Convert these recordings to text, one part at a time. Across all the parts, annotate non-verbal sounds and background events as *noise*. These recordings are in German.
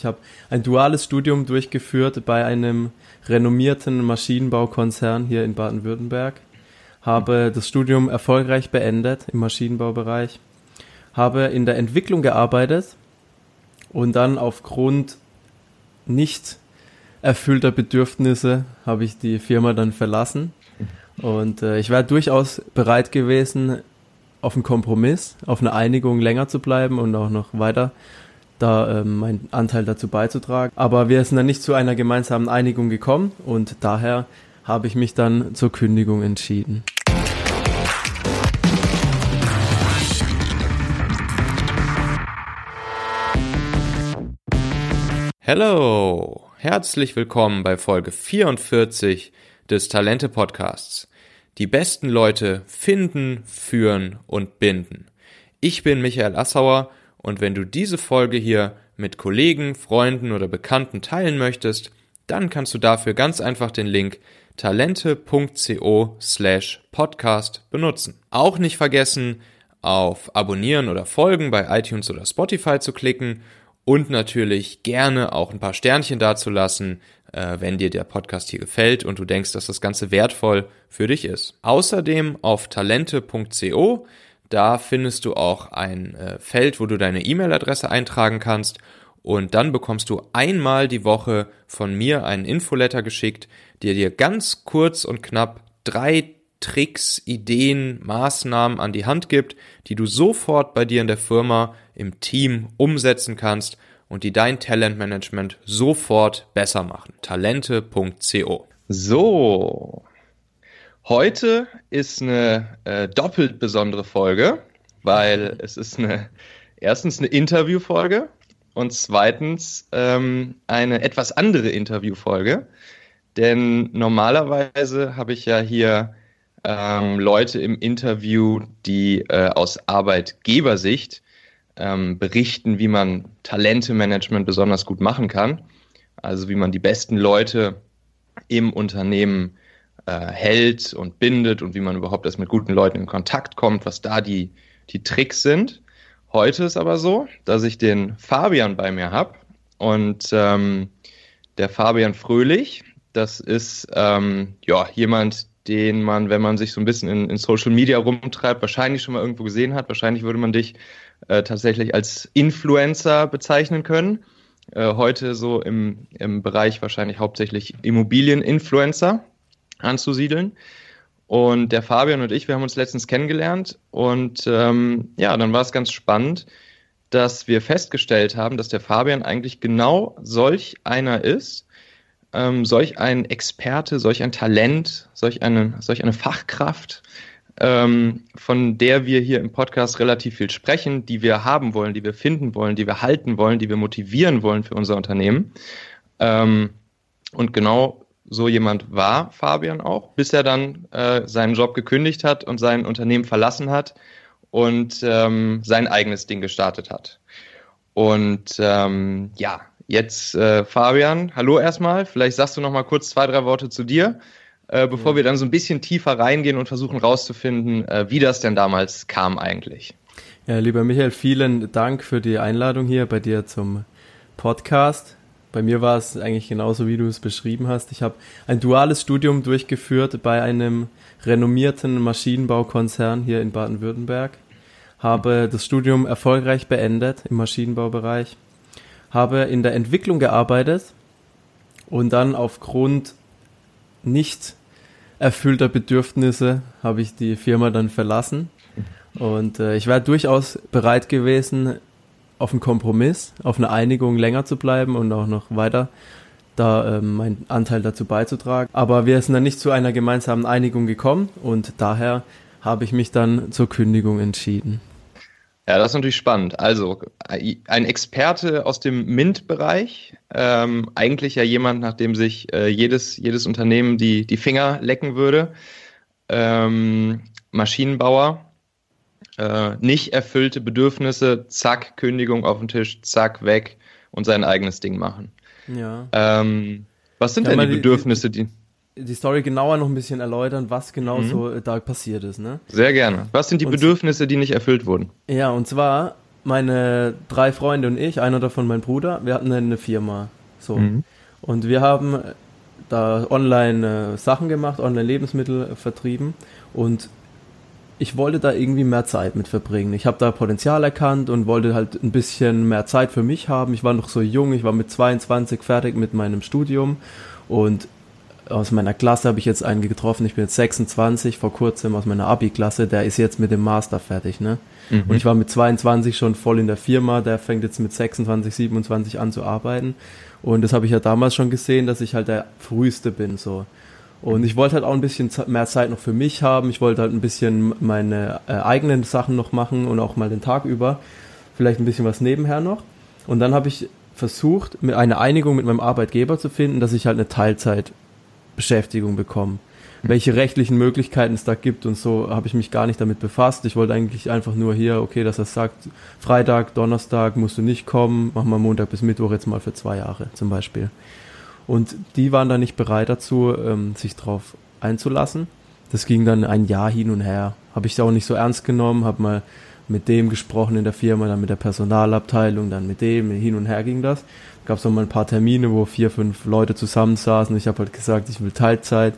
Ich habe ein duales Studium durchgeführt bei einem renommierten Maschinenbaukonzern hier in Baden-Württemberg. Habe das Studium erfolgreich beendet im Maschinenbaubereich. Habe in der Entwicklung gearbeitet und dann aufgrund nicht erfüllter Bedürfnisse habe ich die Firma dann verlassen. Und äh, ich wäre durchaus bereit gewesen, auf einen Kompromiss, auf eine Einigung länger zu bleiben und auch noch weiter da ähm, meinen Anteil dazu beizutragen. Aber wir sind dann nicht zu einer gemeinsamen Einigung gekommen und daher habe ich mich dann zur Kündigung entschieden. Hallo, herzlich willkommen bei Folge 44 des Talente Podcasts. Die besten Leute finden, führen und binden. Ich bin Michael Assauer und wenn du diese Folge hier mit Kollegen, Freunden oder Bekannten teilen möchtest, dann kannst du dafür ganz einfach den Link talente.co slash podcast benutzen. Auch nicht vergessen, auf Abonnieren oder Folgen bei iTunes oder Spotify zu klicken und natürlich gerne auch ein paar Sternchen dazulassen, äh, wenn dir der Podcast hier gefällt und du denkst, dass das Ganze wertvoll für dich ist. Außerdem auf talente.co, da findest du auch ein äh, Feld, wo du deine E-Mail-Adresse eintragen kannst und dann bekommst du einmal die Woche von mir einen Infoletter geschickt, der dir ganz kurz und knapp drei Tricks, Ideen, Maßnahmen an die Hand gibt, die du sofort bei dir in der Firma, im Team umsetzen kannst und die dein Talentmanagement sofort besser machen. Talente.co. So, heute ist eine äh, doppelt besondere Folge, weil es ist eine erstens eine Interviewfolge und zweitens ähm, eine etwas andere Interviewfolge. Denn normalerweise habe ich ja hier ähm, Leute im Interview, die äh, aus Arbeitgebersicht ähm, berichten, wie man Talentemanagement besonders gut machen kann. Also wie man die besten Leute im Unternehmen äh, hält und bindet und wie man überhaupt erst mit guten Leuten in Kontakt kommt, was da die, die Tricks sind. Heute ist aber so, dass ich den Fabian bei mir habe und ähm, der Fabian Fröhlich, das ist ähm, ja jemand, den man, wenn man sich so ein bisschen in, in Social Media rumtreibt, wahrscheinlich schon mal irgendwo gesehen hat. Wahrscheinlich würde man dich äh, tatsächlich als Influencer bezeichnen können. Äh, heute so im, im Bereich wahrscheinlich hauptsächlich Immobilieninfluencer anzusiedeln. Und der Fabian und ich, wir haben uns letztens kennengelernt und ähm, ja, dann war es ganz spannend, dass wir festgestellt haben, dass der Fabian eigentlich genau solch einer ist, ähm, solch ein Experte, solch ein Talent, solch eine, solch eine Fachkraft, ähm, von der wir hier im Podcast relativ viel sprechen, die wir haben wollen, die wir finden wollen, die wir halten wollen, die wir motivieren wollen für unser Unternehmen. Ähm, und genau so jemand war Fabian auch, bis er dann äh, seinen Job gekündigt hat und sein Unternehmen verlassen hat und ähm, sein eigenes Ding gestartet hat. Und ähm, ja, jetzt äh, Fabian, hallo erstmal. Vielleicht sagst du noch mal kurz zwei, drei Worte zu dir äh, bevor wir dann so ein bisschen tiefer reingehen und versuchen rauszufinden, äh, wie das denn damals kam eigentlich. Ja, lieber Michael, vielen Dank für die Einladung hier bei dir zum Podcast. Bei mir war es eigentlich genauso, wie du es beschrieben hast. Ich habe ein duales Studium durchgeführt bei einem renommierten Maschinenbaukonzern hier in Baden-Württemberg. Habe das Studium erfolgreich beendet im Maschinenbaubereich. Habe in der Entwicklung gearbeitet und dann aufgrund nicht erfüllter Bedürfnisse habe ich die Firma dann verlassen. Und äh, ich wäre durchaus bereit gewesen, auf einen Kompromiss, auf eine Einigung länger zu bleiben und auch noch weiter da ähm, meinen Anteil dazu beizutragen. Aber wir sind dann nicht zu einer gemeinsamen Einigung gekommen und daher habe ich mich dann zur Kündigung entschieden. Ja, das ist natürlich spannend. Also ein Experte aus dem MINT-Bereich, ähm, eigentlich ja jemand, nach dem sich äh, jedes, jedes Unternehmen die, die Finger lecken würde. Ähm, Maschinenbauer, äh, nicht erfüllte Bedürfnisse, zack, Kündigung auf den Tisch, zack, weg und sein eigenes Ding machen. Ja. Ähm, was sind denn die Bedürfnisse, die die Story genauer noch ein bisschen erläutern, was genau mhm. so äh, da passiert ist. Ne? Sehr gerne. Was sind die und Bedürfnisse, die nicht erfüllt wurden? Ja, und zwar meine drei Freunde und ich, einer davon mein Bruder, wir hatten eine Firma. So. Mhm. Und wir haben da online äh, Sachen gemacht, online Lebensmittel vertrieben und ich wollte da irgendwie mehr Zeit mit verbringen. Ich habe da Potenzial erkannt und wollte halt ein bisschen mehr Zeit für mich haben. Ich war noch so jung, ich war mit 22 fertig mit meinem Studium und aus meiner Klasse habe ich jetzt einen getroffen, ich bin jetzt 26, vor kurzem aus meiner Abi-Klasse, der ist jetzt mit dem Master fertig, ne? Mhm. Und ich war mit 22 schon voll in der Firma, der fängt jetzt mit 26, 27 an zu arbeiten. Und das habe ich ja damals schon gesehen, dass ich halt der Früheste bin, so. Und ich wollte halt auch ein bisschen mehr Zeit noch für mich haben. Ich wollte halt ein bisschen meine äh, eigenen Sachen noch machen und auch mal den Tag über. Vielleicht ein bisschen was nebenher noch. Und dann habe ich versucht, mit eine Einigung mit meinem Arbeitgeber zu finden, dass ich halt eine Teilzeitbeschäftigung bekomme. Welche rechtlichen Möglichkeiten es da gibt und so habe ich mich gar nicht damit befasst. Ich wollte eigentlich einfach nur hier, okay, dass er sagt, Freitag, Donnerstag musst du nicht kommen, mach mal Montag bis Mittwoch jetzt mal für zwei Jahre zum Beispiel. Und die waren dann nicht bereit dazu, ähm, sich darauf einzulassen. Das ging dann ein Jahr hin und her. Habe ich auch nicht so ernst genommen, habe mal mit dem gesprochen in der Firma, dann mit der Personalabteilung, dann mit dem, hin und her ging das. Gab es noch mal ein paar Termine, wo vier, fünf Leute zusammensaßen. Ich habe halt gesagt, ich will Teilzeit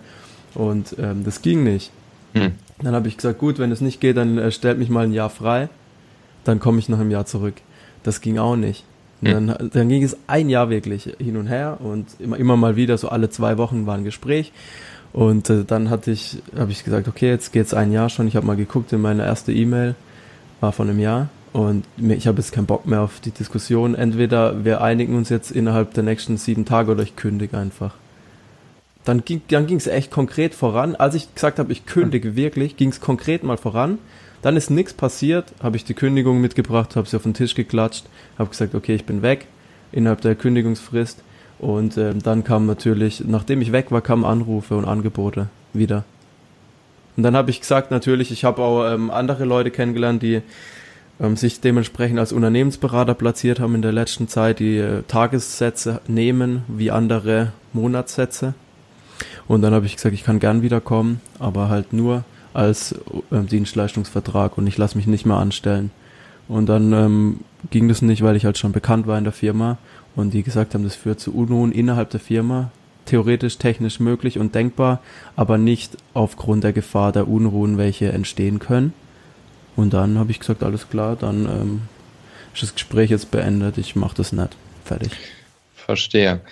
und ähm, das ging nicht. Hm. Dann habe ich gesagt, gut, wenn es nicht geht, dann äh, stellt mich mal ein Jahr frei, dann komme ich noch im Jahr zurück. Das ging auch nicht. Hm. Dann, dann ging es ein Jahr wirklich hin und her und immer, immer mal wieder, so alle zwei Wochen war ein Gespräch. Und äh, dann hatte ich, habe ich gesagt, okay, jetzt geht's ein Jahr schon. Ich habe mal geguckt in meine erste E-Mail, war von einem Jahr. Und ich habe jetzt keinen Bock mehr auf die Diskussion. Entweder wir einigen uns jetzt innerhalb der nächsten sieben Tage oder ich kündige einfach. Dann ging dann ging's echt konkret voran. Als ich gesagt habe, ich kündige wirklich, ging's konkret mal voran. Dann ist nichts passiert, habe ich die Kündigung mitgebracht, habe sie auf den Tisch geklatscht, habe gesagt, okay, ich bin weg innerhalb der Kündigungsfrist. Und ähm, dann kam natürlich, nachdem ich weg war, kamen Anrufe und Angebote wieder. Und dann habe ich gesagt, natürlich, ich habe auch ähm, andere Leute kennengelernt, die ähm, sich dementsprechend als Unternehmensberater platziert haben in der letzten Zeit, die äh, Tagessätze nehmen wie andere Monatssätze. Und dann habe ich gesagt, ich kann gern wiederkommen, aber halt nur als äh, Dienstleistungsvertrag und ich lasse mich nicht mehr anstellen. Und dann ähm, ging das nicht, weil ich halt schon bekannt war in der Firma und die gesagt haben, das führt zu Unruhen innerhalb der Firma. Theoretisch, technisch möglich und denkbar, aber nicht aufgrund der Gefahr der Unruhen, welche entstehen können. Und dann habe ich gesagt, alles klar, dann ähm, ist das Gespräch jetzt beendet, ich mache das nicht. Fertig. Verstehe.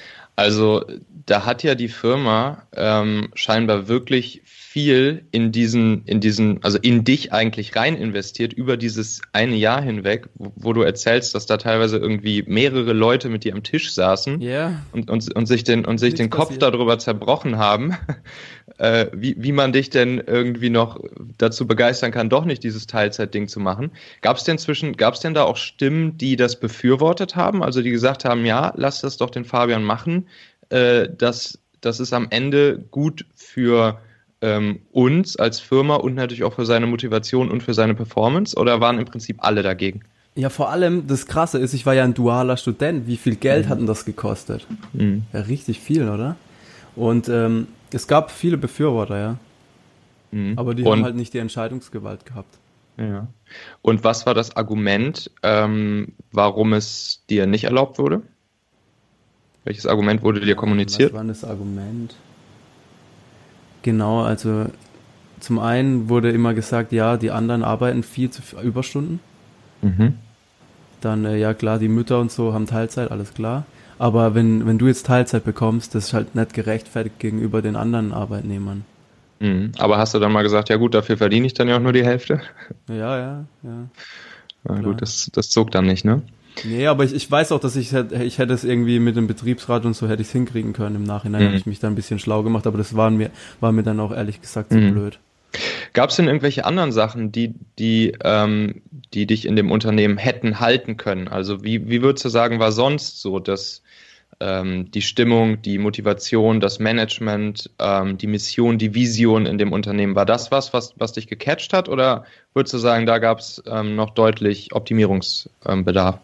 Also da hat ja die Firma ähm, scheinbar wirklich viel in diesen, in diesen, also in dich eigentlich rein investiert über dieses eine Jahr hinweg, wo, wo du erzählst, dass da teilweise irgendwie mehrere Leute mit dir am Tisch saßen yeah. und, und, und sich den, und sich den Kopf passiert. darüber zerbrochen haben, *laughs* äh, wie, wie man dich denn irgendwie noch dazu begeistern kann, doch nicht dieses Teilzeitding zu machen. Gab es denn zwischen, gab es denn da auch Stimmen, die das befürwortet haben, also die gesagt haben, ja, lass das doch den Fabian machen, äh, das, das ist am Ende gut für ähm, uns als Firma und natürlich auch für seine Motivation und für seine Performance oder waren im Prinzip alle dagegen? Ja, vor allem das Krasse ist, ich war ja ein dualer Student. Wie viel Geld mhm. hat denn das gekostet? Mhm. Ja, richtig viel, oder? Und ähm, es gab viele Befürworter, ja. Mhm. Aber die und, haben halt nicht die Entscheidungsgewalt gehabt. Ja. Und was war das Argument, ähm, warum es dir nicht erlaubt wurde? Welches Argument wurde dir kommuniziert? Was war das Argument? Genau, also zum einen wurde immer gesagt, ja, die anderen arbeiten viel zu viel Überstunden. Mhm. Dann, äh, ja klar, die Mütter und so haben Teilzeit, alles klar. Aber wenn, wenn du jetzt Teilzeit bekommst, das ist halt nicht gerechtfertigt gegenüber den anderen Arbeitnehmern. Mhm. Aber hast du dann mal gesagt, ja gut, dafür verdiene ich dann ja auch nur die Hälfte? Ja, ja, ja. Na gut, das, das zog dann nicht, ne? Nee, aber ich, ich weiß auch, dass ich, ich hätte es irgendwie mit dem Betriebsrat und so hätte ich es hinkriegen können. Im Nachhinein mhm. habe ich mich da ein bisschen schlau gemacht, aber das war mir, war mir dann auch ehrlich gesagt zu mhm. blöd. Gab es denn irgendwelche anderen Sachen, die, die, ähm, die dich in dem Unternehmen hätten halten können? Also wie, wie würdest du sagen, war sonst so, dass ähm, die Stimmung, die Motivation, das Management, ähm, die Mission, die Vision in dem Unternehmen, war das was, was, was dich gecatcht hat oder würdest du sagen, da gab es ähm, noch deutlich Optimierungsbedarf?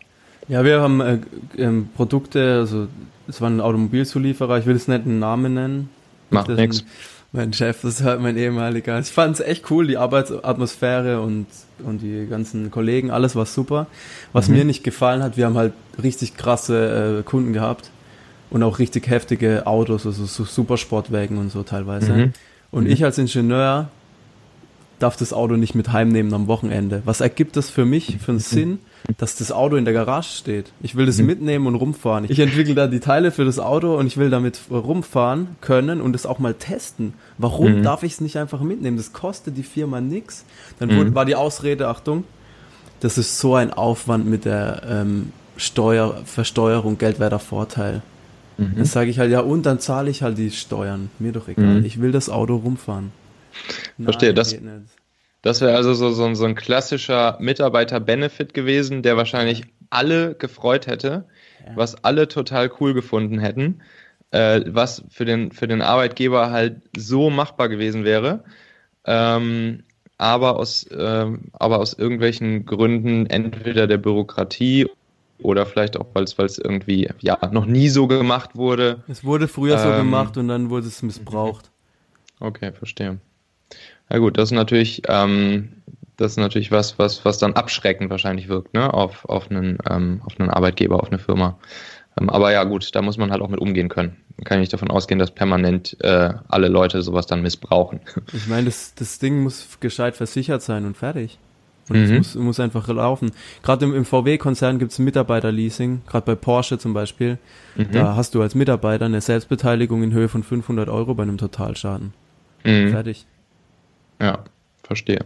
Ja, wir haben äh, ähm, Produkte, also es war ein Automobilzulieferer, ich will es nicht einen Namen nennen. Macht nichts. Mein Chef, das ist halt mein ehemaliger. Ich fand es echt cool, die Arbeitsatmosphäre und, und die ganzen Kollegen, alles war super. Was mhm. mir nicht gefallen hat, wir haben halt richtig krasse äh, Kunden gehabt und auch richtig heftige Autos, also so Supersportwagen und so teilweise. Mhm. Und mhm. ich als Ingenieur darf das Auto nicht mit heimnehmen am Wochenende. Was ergibt das für mich für einen Sinn, dass das Auto in der Garage steht? Ich will das mhm. mitnehmen und rumfahren. Ich entwickle da die Teile für das Auto und ich will damit rumfahren können und es auch mal testen. Warum mhm. darf ich es nicht einfach mitnehmen? Das kostet die Firma nichts. Dann mhm. war die Ausrede, Achtung, das ist so ein Aufwand mit der ähm, Steuer, Versteuerung, geldwerter Vorteil. Mhm. Dann sage ich halt, ja, und dann zahle ich halt die Steuern. Mir doch egal. Mhm. Ich will das Auto rumfahren. Verstehe, Nein, das, das wäre also so, so, so ein klassischer Mitarbeiter-Benefit gewesen, der wahrscheinlich alle gefreut hätte, ja. was alle total cool gefunden hätten, äh, was für den, für den Arbeitgeber halt so machbar gewesen wäre. Ähm, aber aus, ähm, aber aus irgendwelchen Gründen, entweder der Bürokratie oder vielleicht auch, weil es irgendwie ja noch nie so gemacht wurde. Es wurde früher ähm, so gemacht und dann wurde es missbraucht. Okay, verstehe. Ja gut, das ist natürlich, ähm, das ist natürlich was, was, was dann abschreckend wahrscheinlich wirkt, ne, auf, auf einen, ähm, auf einen Arbeitgeber, auf eine Firma. Ähm, aber ja, gut, da muss man halt auch mit umgehen können. Man kann nicht davon ausgehen, dass permanent äh, alle Leute sowas dann missbrauchen. Ich meine, das, das Ding muss gescheit versichert sein und fertig. Und es mhm. muss, muss einfach laufen. Gerade im, im VW-Konzern gibt es Mitarbeiterleasing, gerade bei Porsche zum Beispiel. Mhm. Da hast du als Mitarbeiter eine Selbstbeteiligung in Höhe von 500 Euro bei einem Totalschaden. Mhm. Fertig. Ja, verstehe.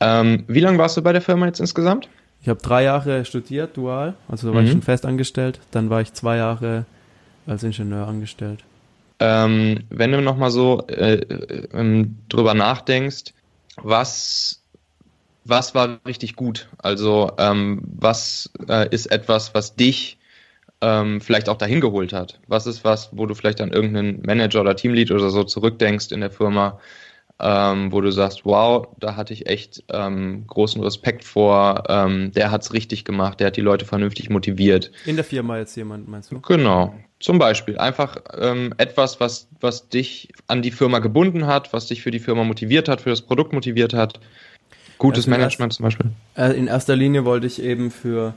Ähm, wie lange warst du bei der Firma jetzt insgesamt? Ich habe drei Jahre studiert, dual, also da war mhm. ich schon fest angestellt. Dann war ich zwei Jahre als Ingenieur angestellt. Ähm, wenn du nochmal so äh, äh, drüber nachdenkst, was, was war richtig gut? Also ähm, was äh, ist etwas, was dich ähm, vielleicht auch dahin geholt hat? Was ist was, wo du vielleicht an irgendeinen Manager oder Teamlead oder so zurückdenkst in der Firma, ähm, wo du sagst, wow, da hatte ich echt ähm, großen Respekt vor, ähm, der hat's richtig gemacht, der hat die Leute vernünftig motiviert. In der Firma jetzt jemand, meinst du? Genau, zum Beispiel. Einfach ähm, etwas, was, was dich an die Firma gebunden hat, was dich für die Firma motiviert hat, für das Produkt motiviert hat. Gutes also Management erst, zum Beispiel. Äh, in erster Linie wollte ich eben für,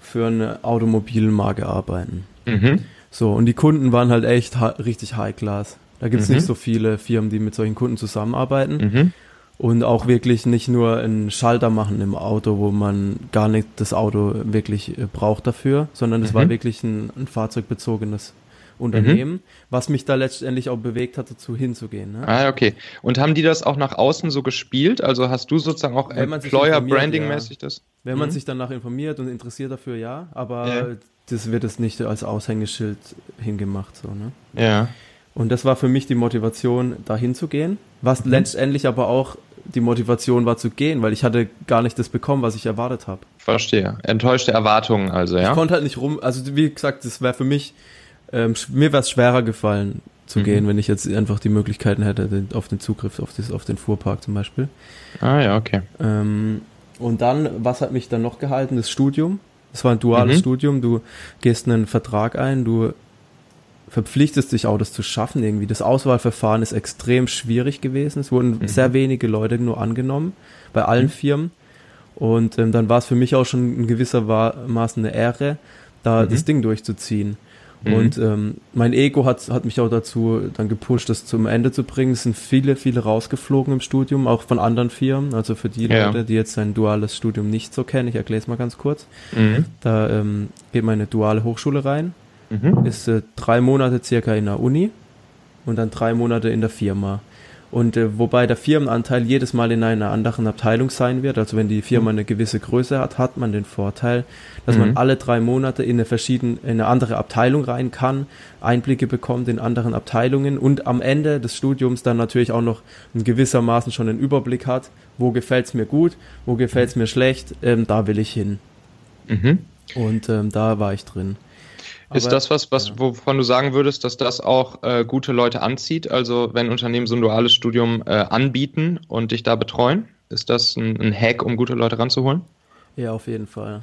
für eine Automobilmarke arbeiten. Mhm. So, und die Kunden waren halt echt richtig High Class. Da gibt es mhm. nicht so viele Firmen, die mit solchen Kunden zusammenarbeiten. Mhm. Und auch wirklich nicht nur einen Schalter machen im Auto, wo man gar nicht das Auto wirklich äh, braucht dafür, sondern es mhm. war wirklich ein, ein fahrzeugbezogenes Unternehmen, mhm. was mich da letztendlich auch bewegt hat, dazu hinzugehen. Ne? Ah, okay. Und haben die das auch nach außen so gespielt? Also hast du sozusagen auch Employer-Branding-mäßig ja. das? Wenn man mhm. sich danach informiert und interessiert dafür, ja, aber ja. das wird es nicht als Aushängeschild hingemacht. So, ne? Ja. Und das war für mich die Motivation, dahin zu gehen. Was mhm. letztendlich aber auch die Motivation war zu gehen, weil ich hatte gar nicht das bekommen, was ich erwartet habe. Verstehe. Enttäuschte Erwartungen also, ja? Ich konnte halt nicht rum, also wie gesagt, das wäre für mich, ähm, mir wäre es schwerer gefallen zu mhm. gehen, wenn ich jetzt einfach die Möglichkeiten hätte, den, auf den Zugriff auf, das, auf den Fuhrpark zum Beispiel. Ah ja, okay. Ähm, und dann, was hat mich dann noch gehalten? Das Studium. Das war ein duales mhm. Studium. Du gehst einen Vertrag ein, du verpflichtest dich auch, das zu schaffen irgendwie. Das Auswahlverfahren ist extrem schwierig gewesen. Es wurden mhm. sehr wenige Leute nur angenommen, bei allen mhm. Firmen. Und ähm, dann war es für mich auch schon in gewisser Maßen eine Ehre, da mhm. das Ding durchzuziehen. Mhm. Und ähm, mein Ego hat, hat mich auch dazu dann gepusht, das zum Ende zu bringen. Es sind viele, viele rausgeflogen im Studium, auch von anderen Firmen. Also für die ja. Leute, die jetzt ein duales Studium nicht so kennen, ich erkläre es mal ganz kurz. Mhm. Da ähm, geht man in eine duale Hochschule rein mhm. ist äh, drei Monate circa in der Uni und dann drei Monate in der Firma. Und äh, wobei der Firmenanteil jedes Mal in einer anderen Abteilung sein wird, also wenn die Firma mhm. eine gewisse Größe hat, hat man den Vorteil, dass mhm. man alle drei Monate in eine verschiedene, in eine andere Abteilung rein kann, Einblicke bekommt in anderen Abteilungen und am Ende des Studiums dann natürlich auch noch in gewissermaßen schon einen Überblick hat, wo gefällt's mir gut, wo gefällt's mir schlecht, ähm, da will ich hin. Mhm. Und ähm, da war ich drin. Ist das was, was ja. wovon du sagen würdest, dass das auch äh, gute Leute anzieht? Also wenn Unternehmen so ein duales Studium äh, anbieten und dich da betreuen, ist das ein, ein, Hack, um gute Leute ranzuholen? Ja, auf jeden Fall.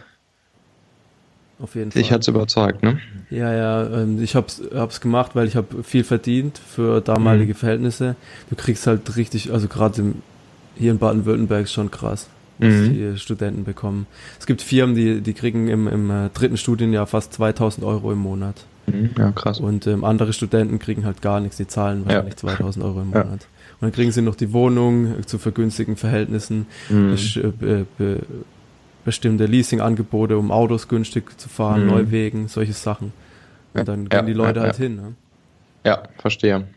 Auf jeden Dich Fall. hat's überzeugt, ne? Ja, ja, ähm, ich hab's, hab's gemacht, weil ich habe viel verdient für damalige mhm. Verhältnisse. Du kriegst halt richtig, also gerade hier in Baden-Württemberg ist schon krass, was mhm. die Studenten bekommen. Es gibt Firmen, die, die kriegen im, im äh, dritten Studienjahr fast 2000 Euro im Monat. Mhm. Ja, krass. Und ähm, andere Studenten kriegen halt gar nichts, die zahlen wahrscheinlich ja. 2000 Euro im Monat. Ja. Und dann kriegen sie noch die Wohnung zu vergünstigen Verhältnissen. Mhm. Be, be, bestimmte Leasing-Angebote, um Autos günstig zu fahren, mhm. Neuwegen, solche Sachen. Und dann gehen die Leute halt ja. hin. Ne? Ja, verstehe.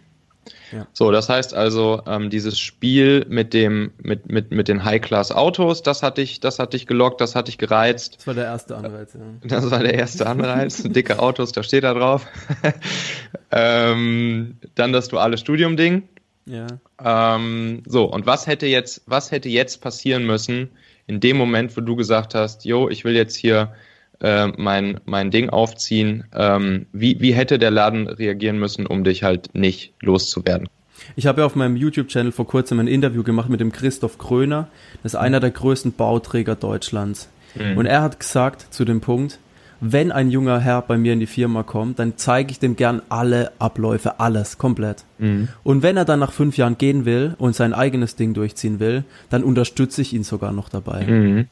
Ja. So, das heißt also, ähm, dieses Spiel mit dem, mit, mit, mit den High-Class-Autos, das hat dich, das hat dich gelockt, das hat dich gereizt. Das war der erste Anreiz, ja. *laughs* Das war der erste Anreiz. *laughs* Dicke Autos, da steht da drauf. *laughs* ähm, dann das duale Studium-Ding. Ja. Ähm, so, und was hätte jetzt, was hätte jetzt passieren müssen, in dem Moment, wo du gesagt hast, jo, ich will jetzt hier äh, mein, mein Ding aufziehen, ähm, wie, wie hätte der Laden reagieren müssen, um dich halt nicht loszuwerden? Ich habe ja auf meinem YouTube-Channel vor kurzem ein Interview gemacht mit dem Christoph Kröner. Das ist einer der größten Bauträger Deutschlands. Mhm. Und er hat gesagt zu dem Punkt, wenn ein junger Herr bei mir in die Firma kommt, dann zeige ich dem gern alle Abläufe, alles, komplett. Mhm. Und wenn er dann nach fünf Jahren gehen will und sein eigenes Ding durchziehen will, dann unterstütze ich ihn sogar noch dabei. Mhm.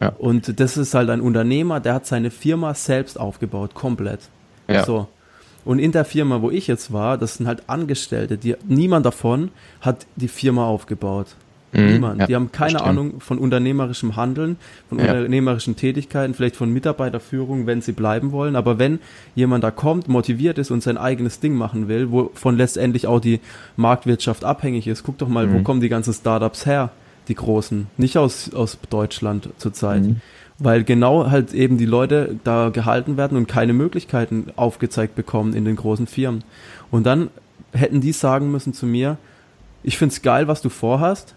Ja. Und das ist halt ein Unternehmer, der hat seine Firma selbst aufgebaut, komplett. Ja. So. Und in der Firma, wo ich jetzt war, das sind halt Angestellte, die, niemand davon hat die Firma aufgebaut. Mhm, Niemand. Ja, die haben keine Ahnung von unternehmerischem Handeln, von ja. unternehmerischen Tätigkeiten, vielleicht von Mitarbeiterführung, wenn sie bleiben wollen. Aber wenn jemand da kommt, motiviert ist und sein eigenes Ding machen will, wovon letztendlich auch die Marktwirtschaft abhängig ist, guck doch mal, mhm. wo kommen die ganzen Startups her, die großen? Nicht aus, aus Deutschland zurzeit. Mhm. Weil genau halt eben die Leute da gehalten werden und keine Möglichkeiten aufgezeigt bekommen in den großen Firmen. Und dann hätten die sagen müssen zu mir, ich find's geil, was du vorhast,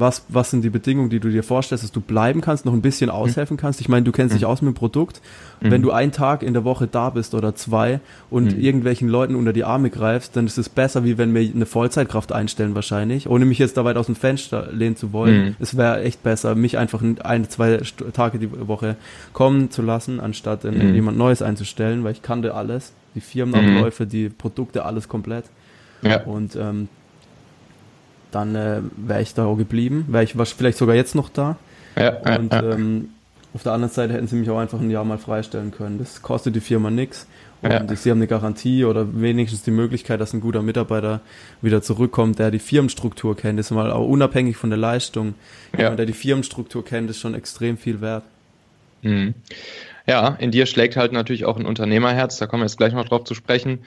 was, was sind die Bedingungen, die du dir vorstellst, dass du bleiben kannst, noch ein bisschen aushelfen kannst. Ich meine, du kennst dich mhm. aus mit dem Produkt. Mhm. Wenn du einen Tag in der Woche da bist oder zwei und mhm. irgendwelchen Leuten unter die Arme greifst, dann ist es besser, wie wenn wir eine Vollzeitkraft einstellen wahrscheinlich. Ohne mich jetzt da weit aus dem Fenster lehnen zu wollen. Mhm. Es wäre echt besser, mich einfach ein, zwei Tage die Woche kommen zu lassen, anstatt in jemand Neues einzustellen, weil ich kannte alles. Die Firmenabläufe, die Produkte, alles komplett. Ja. Und ähm, dann äh, wäre ich da auch geblieben. Wäre ich vielleicht sogar jetzt noch da. Ja, und ja, ähm, auf der anderen Seite hätten sie mich auch einfach ein Jahr mal freistellen können. Das kostet die Firma nichts. Und ja. sie haben eine Garantie oder wenigstens die Möglichkeit, dass ein guter Mitarbeiter wieder zurückkommt, der die Firmenstruktur kennt. Das ist mal auch unabhängig von der Leistung. Ja. Jemand, der die Firmenstruktur kennt, ist schon extrem viel wert. Mhm. Ja, in dir schlägt halt natürlich auch ein Unternehmerherz, da kommen wir jetzt gleich noch drauf zu sprechen.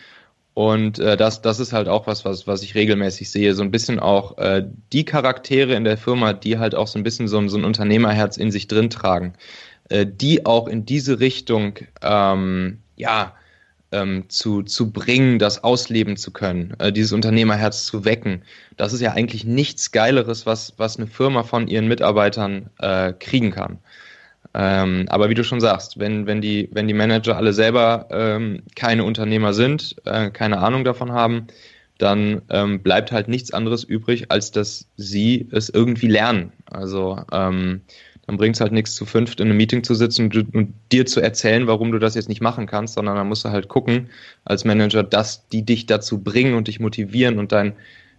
Und äh, das, das ist halt auch was, was, was ich regelmäßig sehe. So ein bisschen auch äh, die Charaktere in der Firma, die halt auch so ein bisschen so ein, so ein Unternehmerherz in sich drin tragen, äh, die auch in diese Richtung ähm, ja, ähm, zu, zu bringen, das ausleben zu können, äh, dieses Unternehmerherz zu wecken. Das ist ja eigentlich nichts Geileres, was, was eine Firma von ihren Mitarbeitern äh, kriegen kann. Ähm, aber wie du schon sagst, wenn, wenn, die, wenn die Manager alle selber ähm, keine Unternehmer sind, äh, keine Ahnung davon haben, dann ähm, bleibt halt nichts anderes übrig, als dass sie es irgendwie lernen. Also ähm, dann bringt es halt nichts zu fünft in einem Meeting zu sitzen und, und, dir zu erzählen, warum du das jetzt nicht machen kannst, sondern dann musst du halt gucken als Manager, dass die dich dazu bringen und dich motivieren und dein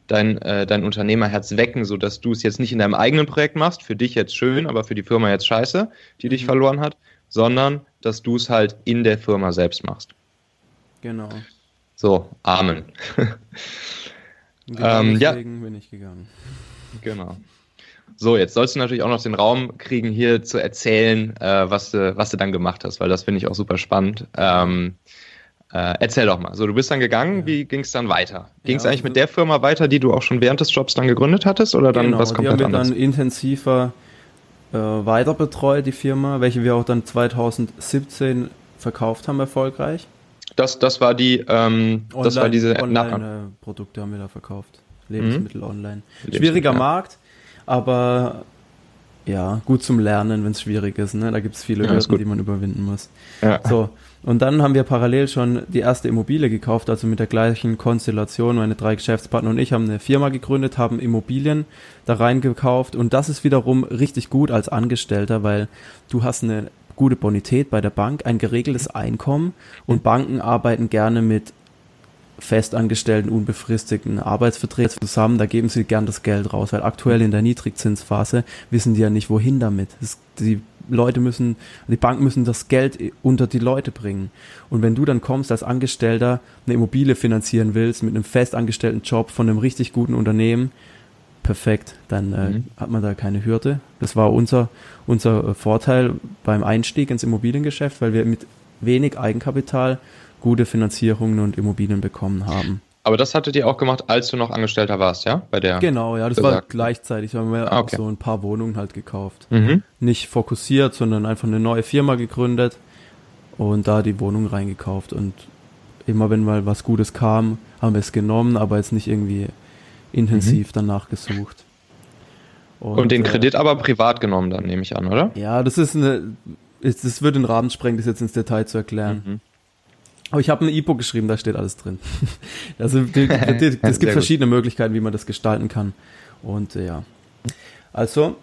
dein, äh, dein Unternehmerherz wecken, so dass du es jetzt nicht in deinem eigenen Projekt machst, für dich jetzt schön, aber für die Firma jetzt scheiße, die dich mhm. verloren hat, sondern dass du es halt in der Firma selbst machst. Genau. So, Amen. *laughs* genau ähm, deswegen ja. bin ich gegangen. Genau. So, jetzt sollst du natürlich auch noch den Raum kriegen, hier zu erzählen, äh, was, du, was du dann gemacht hast, weil das finde ich auch super spannend. Ähm, äh, erzähl doch mal. So, du bist dann gegangen, ja. wie ging es dann weiter? Ging es ja, eigentlich also mit der Firma weiter, die du auch schon während des Jobs dann gegründet hattest oder dann genau, was komplett die haben wir dann intensiver äh, weiter betreut, die Firma, welche wir auch dann 2017 verkauft haben, erfolgreich. Das, das war die, ähm, online, das war diese Online-Produkte haben wir da verkauft. Lebensmittel mhm. online. Schwieriger ja. Markt, aber ja, gut zum Lernen, wenn es schwierig ist. Ne? Da gibt es viele Hürden, die man überwinden muss. Ja. So, und dann haben wir parallel schon die erste Immobilie gekauft, also mit der gleichen Konstellation. Meine drei Geschäftspartner und ich haben eine Firma gegründet, haben Immobilien da reingekauft. Und das ist wiederum richtig gut als Angestellter, weil du hast eine gute Bonität bei der Bank, ein geregeltes Einkommen und Banken arbeiten gerne mit festangestellten, unbefristeten Arbeitsverträgen zusammen, da geben sie gern das Geld raus, weil aktuell in der Niedrigzinsphase wissen die ja nicht, wohin damit. Das, die Leute müssen, die Banken müssen das Geld unter die Leute bringen. Und wenn du dann kommst als Angestellter, eine Immobilie finanzieren willst, mit einem festangestellten Job von einem richtig guten Unternehmen, perfekt, dann äh, mhm. hat man da keine Hürde. Das war unser, unser Vorteil beim Einstieg ins Immobiliengeschäft, weil wir mit wenig Eigenkapital gute Finanzierungen und Immobilien bekommen haben. Aber das hattet ihr auch gemacht, als du noch Angestellter warst, ja? Bei der. Genau, ja, das besagten. war gleichzeitig. haben wir ah, okay. so ein paar Wohnungen halt gekauft. Mhm. Nicht fokussiert, sondern einfach eine neue Firma gegründet und da die Wohnung reingekauft. Und immer wenn mal was Gutes kam, haben wir es genommen, aber jetzt nicht irgendwie intensiv mhm. danach gesucht. Und, und den äh, Kredit aber privat genommen, dann nehme ich an, oder? Ja, das ist eine, das würde den Rahmen sprengen, das jetzt ins Detail zu erklären. Mhm. Aber ich habe ein E-Book geschrieben, da steht alles drin. *laughs* also *laughs* es gibt verschiedene Möglichkeiten, wie man das gestalten kann. Und äh, ja. Also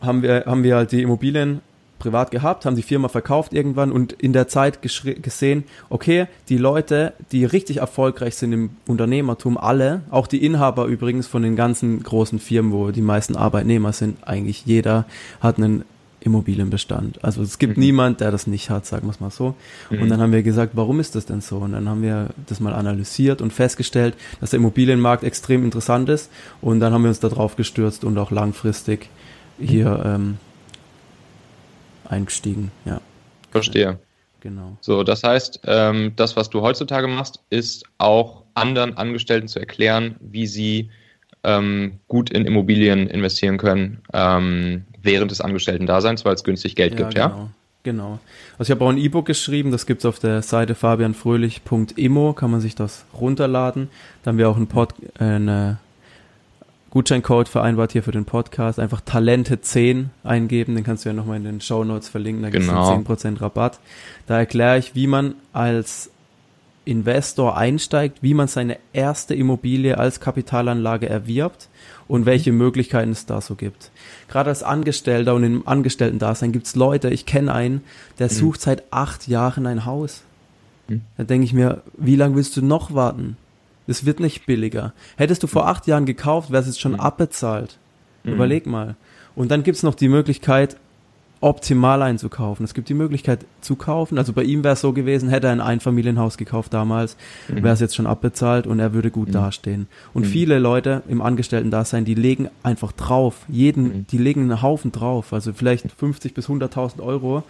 haben wir, haben wir halt die Immobilien privat gehabt, haben die Firma verkauft irgendwann und in der Zeit gesehen, okay, die Leute, die richtig erfolgreich sind im Unternehmertum, alle, auch die Inhaber übrigens von den ganzen großen Firmen, wo die meisten Arbeitnehmer sind, eigentlich jeder hat einen Immobilienbestand. Also es gibt mhm. niemand, der das nicht hat, sagen wir es mal so. Mhm. Und dann haben wir gesagt, warum ist das denn so? Und dann haben wir das mal analysiert und festgestellt, dass der Immobilienmarkt extrem interessant ist. Und dann haben wir uns darauf gestürzt und auch langfristig hier ähm, eingestiegen. Ja. Verstehe. Genau. So, das heißt, ähm, das, was du heutzutage machst, ist auch anderen Angestellten zu erklären, wie sie ähm, gut in Immobilien investieren können ähm, während des Angestellten-Daseins, weil es günstig Geld ja, gibt, genau. ja? Genau. Also ich habe auch ein E-Book geschrieben, das gibt es auf der Seite fabianfröhlich.imo, kann man sich das runterladen. Da haben wir auch einen Pod, äh, eine Gutscheincode vereinbart hier für den Podcast. Einfach Talente 10 eingeben, den kannst du ja nochmal in den Show Notes verlinken, da gibt es genau. 10% Rabatt. Da erkläre ich, wie man als Investor einsteigt, wie man seine erste Immobilie als Kapitalanlage erwirbt und welche Möglichkeiten es da so gibt. Gerade als Angestellter und im Angestellten-Dasein gibt es Leute, ich kenne einen, der mhm. sucht seit acht Jahren ein Haus. Mhm. Da denke ich mir, wie lange willst du noch warten? Es wird nicht billiger. Hättest du vor acht Jahren gekauft, wäre es jetzt schon mhm. abbezahlt. Mhm. Überleg mal. Und dann gibt es noch die Möglichkeit, optimal einzukaufen. Es gibt die Möglichkeit zu kaufen. Also bei ihm wäre es so gewesen, hätte er ein Einfamilienhaus gekauft damals, mhm. wäre es jetzt schon abbezahlt und er würde gut mhm. dastehen. Und mhm. viele Leute im Angestellten-Dasein, die legen einfach drauf. Jeden, mhm. die legen einen Haufen drauf. Also vielleicht 50 bis 100.000 Euro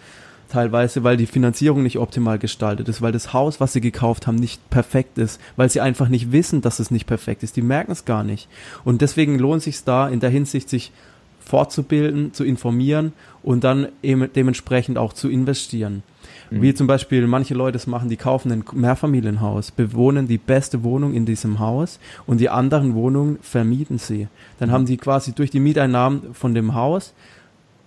teilweise, weil die Finanzierung nicht optimal gestaltet ist, weil das Haus, was sie gekauft haben, nicht perfekt ist, weil sie einfach nicht wissen, dass es nicht perfekt ist. Die merken es gar nicht. Und deswegen lohnt es sich da in der Hinsicht, sich fortzubilden, zu informieren und dann eben dementsprechend auch zu investieren. Mhm. Wie zum Beispiel manche Leute es machen, die kaufen ein Mehrfamilienhaus, bewohnen die beste Wohnung in diesem Haus und die anderen Wohnungen vermieten sie. Dann mhm. haben die quasi durch die Mieteinnahmen von dem Haus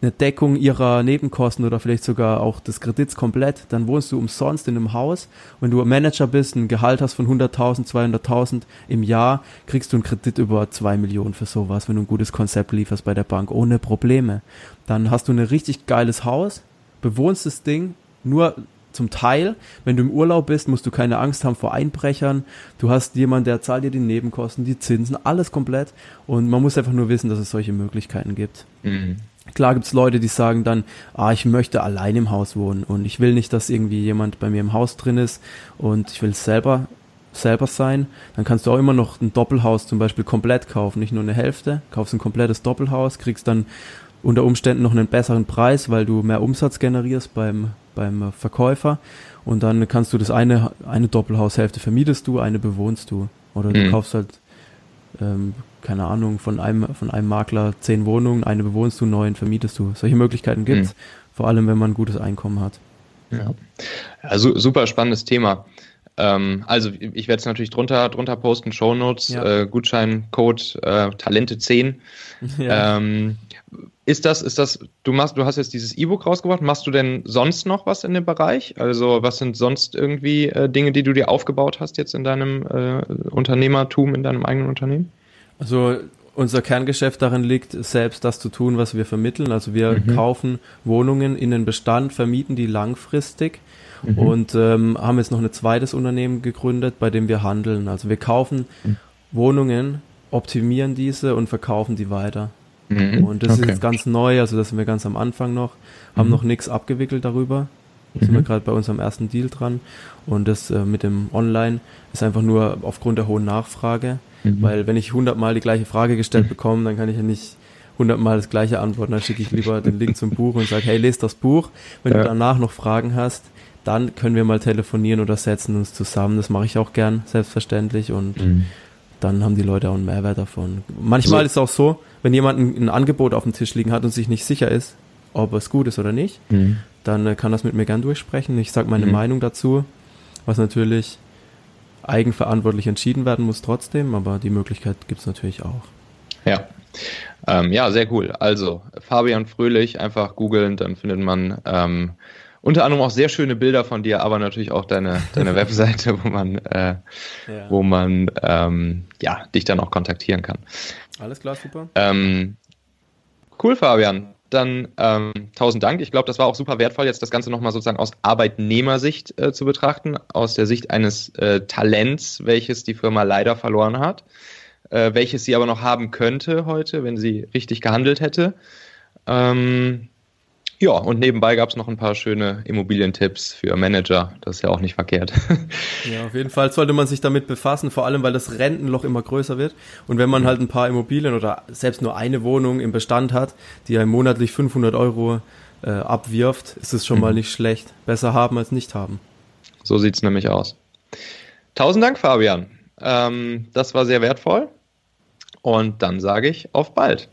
eine Deckung ihrer Nebenkosten oder vielleicht sogar auch des Kredits komplett, dann wohnst du umsonst in einem Haus. Wenn du Manager bist, ein Gehalt hast von 100.000, 200.000 im Jahr, kriegst du einen Kredit über 2 Millionen für sowas, wenn du ein gutes Konzept lieferst bei der Bank, ohne Probleme. Dann hast du ein richtig geiles Haus, bewohnst das Ding, nur zum Teil, wenn du im Urlaub bist, musst du keine Angst haben vor Einbrechern. Du hast jemanden, der zahlt dir die Nebenkosten, die Zinsen, alles komplett. Und man muss einfach nur wissen, dass es solche Möglichkeiten gibt. Mhm. Klar gibt's Leute, die sagen dann, ah, ich möchte allein im Haus wohnen und ich will nicht, dass irgendwie jemand bei mir im Haus drin ist und ich will selber selber sein. Dann kannst du auch immer noch ein Doppelhaus zum Beispiel komplett kaufen, nicht nur eine Hälfte. Kaufst ein komplettes Doppelhaus, kriegst dann unter Umständen noch einen besseren Preis, weil du mehr Umsatz generierst beim, beim Verkäufer. Und dann kannst du das eine, eine Doppelhaushälfte vermietest du, eine bewohnst du. Oder du mhm. kaufst halt ähm, keine Ahnung, von einem, von einem Makler zehn Wohnungen, eine bewohnst du, neun vermietest du. Solche Möglichkeiten gibt es, mhm. vor allem wenn man ein gutes Einkommen hat. Ja, also super spannendes Thema. Ähm, also ich werde es natürlich drunter, drunter posten, Shownotes, ja. äh, Gutscheincode äh, Talente10. *laughs* Ja. Ähm, ist das, ist das, du machst, du hast jetzt dieses E-Book rausgebracht, machst du denn sonst noch was in dem Bereich? Also was sind sonst irgendwie äh, Dinge, die du dir aufgebaut hast jetzt in deinem äh, Unternehmertum, in deinem eigenen Unternehmen? Also unser Kerngeschäft darin liegt, selbst das zu tun, was wir vermitteln. Also wir mhm. kaufen Wohnungen in den Bestand, vermieten die langfristig mhm. und ähm, haben jetzt noch ein zweites Unternehmen gegründet, bei dem wir handeln. Also wir kaufen mhm. Wohnungen, optimieren diese und verkaufen die weiter. Mhm. Und das okay. ist jetzt ganz neu, also das sind wir ganz am Anfang noch, haben mhm. noch nichts abgewickelt darüber. Da sind wir mhm. gerade bei unserem ersten Deal dran. Und das äh, mit dem Online ist einfach nur aufgrund der hohen Nachfrage. Mhm. Weil wenn ich hundertmal die gleiche Frage gestellt bekomme, dann kann ich ja nicht hundertmal das gleiche antworten. Dann schicke ich lieber *laughs* den Link zum Buch und sage, hey, lest das Buch. Wenn ja. du danach noch Fragen hast, dann können wir mal telefonieren oder setzen uns zusammen. Das mache ich auch gern, selbstverständlich. Und mhm. Dann haben die Leute auch einen Mehrwert davon. Manchmal so. ist es auch so, wenn jemand ein, ein, Angebot auf dem Tisch liegen hat und sich nicht sicher ist, ob es gut ist oder nicht, mhm. dann äh, kann das mit mir gern durchsprechen. Ich sage meine mhm. Meinung dazu, was natürlich eigenverantwortlich entschieden werden muss trotzdem, aber die Möglichkeit gibt es natürlich auch. Ja. Ähm, ja, sehr cool. Also Fabian Fröhlich, einfach googeln, dann findet man ähm, unter anderem auch sehr schöne Bilder von dir, aber natürlich auch deine, deine *laughs* Webseite, wo man, äh, ja. wo man ähm, ja, dich dann auch kontaktieren kann. Alles klar, super. Ähm, cool, Fabian dann ähm, tausend Dank. Ich glaube, das war auch super wertvoll, jetzt das Ganze nochmal sozusagen aus Arbeitnehmersicht äh, zu betrachten, aus der Sicht eines äh, Talents, welches die Firma leider verloren hat, äh, welches sie aber noch haben könnte heute, wenn sie richtig gehandelt hätte. Ähm, ja, und nebenbei gab es noch ein paar schöne Immobilientipps für Manager. Das ist ja auch nicht verkehrt. *laughs* Ja, auf jeden Fall sollte man sich damit befassen, vor allem weil das Rentenloch immer größer wird. Und wenn man halt ein paar Immobilien oder selbst nur eine Wohnung im Bestand hat, die ja monatlich 500 Euro äh, abwirft, ist es schon mhm. mal nicht schlecht. Besser haben als nicht haben. So sieht es nämlich aus. Tausend Dank, Fabian. Ähm, das war sehr wertvoll. Und dann sage ich auf bald.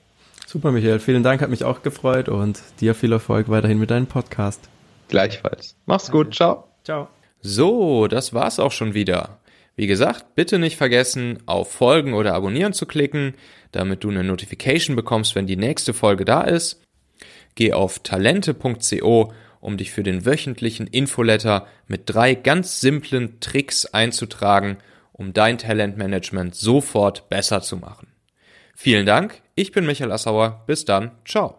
Super, Michael. Vielen Dank, hat mich auch gefreut und dir viel Erfolg weiterhin mit deinem Podcast. Gleichfalls. Mach's Danke. gut. Ciao. Ciao. So, das war's auch schon wieder. Wie gesagt, bitte nicht vergessen, auf Folgen oder Abonnieren zu klicken, damit du eine Notification bekommst, wenn die nächste Folge da ist. Geh auf talente.co, um dich für den wöchentlichen Infoletter mit drei ganz simplen Tricks einzutragen, um dein Talentmanagement sofort besser zu machen. Vielen Dank, ich bin Michael Assauer. Bis dann, ciao.